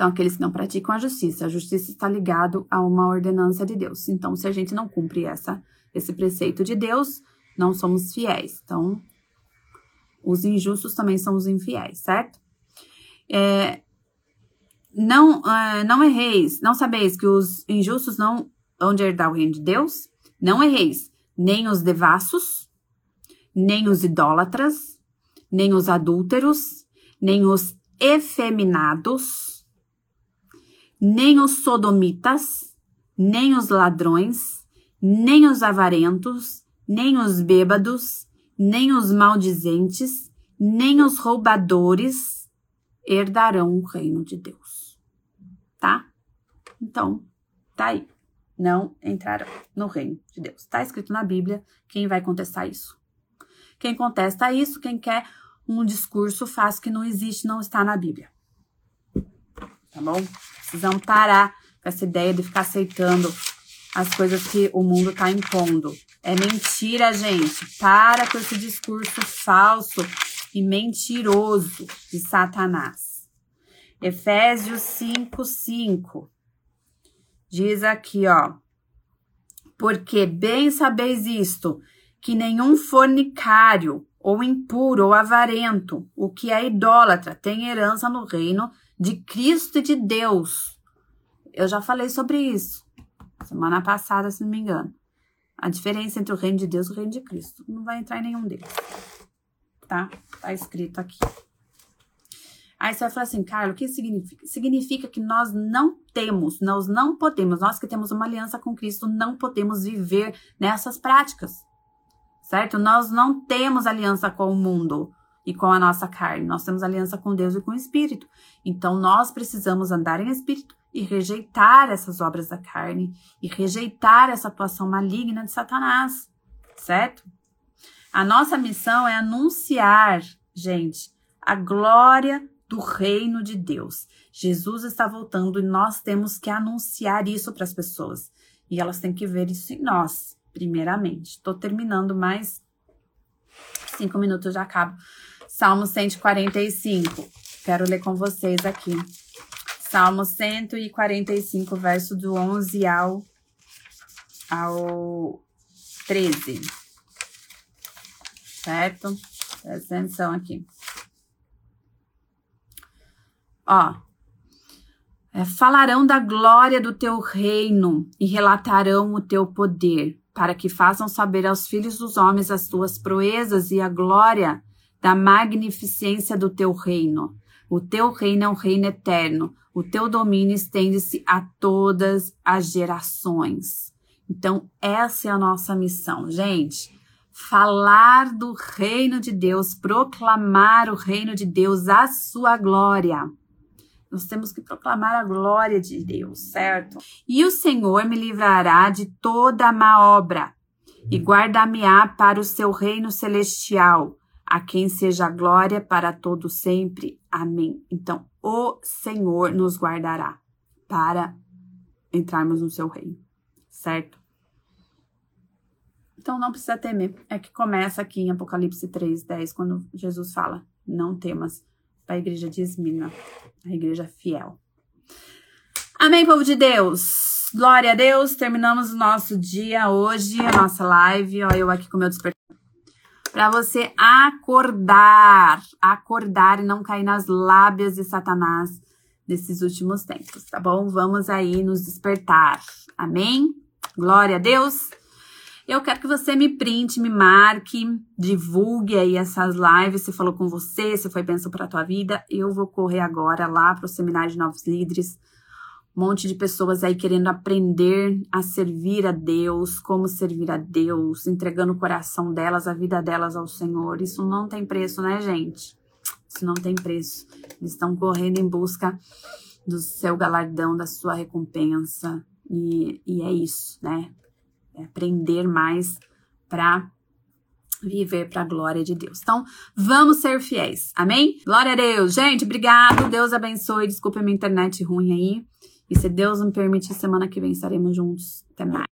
são aqueles que não praticam a justiça. A justiça está ligado a uma ordenança de Deus. Então, se a gente não cumpre essa, esse preceito de Deus, não somos fiéis. Então, os injustos também são os infiéis, certo? É, não, uh, não erreis, não sabeis que os injustos não de herdar o reino de Deus? Não erreis, nem os devassos, nem os idólatras, nem os adúlteros, nem os efeminados, nem os sodomitas, nem os ladrões, nem os avarentos, nem os bêbados, nem os maldizentes, nem os roubadores herdarão o reino de Deus. Tá? Então, tá aí. Não entrarão no reino de Deus. Tá escrito na Bíblia. Quem vai contestar isso? Quem contesta isso, quem quer um discurso faz que não existe, não está na Bíblia. Tá bom? Precisamos parar com essa ideia de ficar aceitando as coisas que o mundo está impondo. É mentira, gente. Para com esse discurso falso e mentiroso de Satanás. Efésios 5, 5. Diz aqui, ó. Porque bem sabeis isto, que nenhum fornicário, ou impuro, ou avarento, o que é idólatra, tem herança no reino de Cristo e de Deus. Eu já falei sobre isso semana passada, se não me engano. A diferença entre o reino de Deus e o reino de Cristo. Não vai entrar em nenhum deles tá? Tá escrito aqui. Aí você vai falar assim, Carlos, o que significa? Significa que nós não temos, nós não podemos, nós que temos uma aliança com Cristo, não podemos viver nessas práticas, certo? Nós não temos aliança com o mundo e com a nossa carne, nós temos aliança com Deus e com o Espírito. Então nós precisamos andar em Espírito e rejeitar essas obras da carne e rejeitar essa atuação maligna de Satanás, certo? A nossa missão é anunciar, gente, a glória do reino de Deus. Jesus está voltando e nós temos que anunciar isso para as pessoas. E elas têm que ver isso em nós, primeiramente. Estou terminando mais cinco minutos, já acabo. Salmo 145. Quero ler com vocês aqui. Salmo 145, verso do 11 ao, ao 13 certo? Presta atenção aqui. Ó, é, falarão da glória do teu reino e relatarão o teu poder, para que façam saber aos filhos dos homens as tuas proezas e a glória da magnificência do teu reino. O teu reino é um reino eterno, o teu domínio estende-se a todas as gerações. Então, essa é a nossa missão, gente falar do reino de Deus, proclamar o reino de Deus, a sua glória. Nós temos que proclamar a glória de Deus, certo? E o Senhor me livrará de toda má obra e guardar-me-á para o seu reino celestial, a quem seja glória para todo sempre. Amém. Então, o Senhor nos guardará para entrarmos no seu reino, certo? Então não precisa temer. É que começa aqui em Apocalipse 3, 10, quando Jesus fala: Não temas, para a igreja de Esmina, a igreja fiel. Amém, povo de Deus. Glória a Deus. Terminamos o nosso dia hoje, a nossa live. Ó, eu aqui com meu despertador. Para você acordar, acordar e não cair nas lábias de Satanás nesses últimos tempos, tá bom? Vamos aí nos despertar. Amém? Glória a Deus. Eu quero que você me print, me marque, divulgue aí essas lives, se falou com você, se foi bênção para a tua vida. Eu vou correr agora lá para o Seminário de Novos Líderes, Um monte de pessoas aí querendo aprender a servir a Deus, como servir a Deus, entregando o coração delas, a vida delas ao Senhor. Isso não tem preço, né, gente? Isso não tem preço. Eles estão correndo em busca do seu galardão, da sua recompensa. E, e é isso, né? É aprender mais para viver para a glória de Deus. Então, vamos ser fiéis. Amém? Glória a Deus. Gente, obrigado. Deus abençoe. Desculpa a minha internet ruim aí. E se Deus me permitir, semana que vem estaremos juntos. Até mais.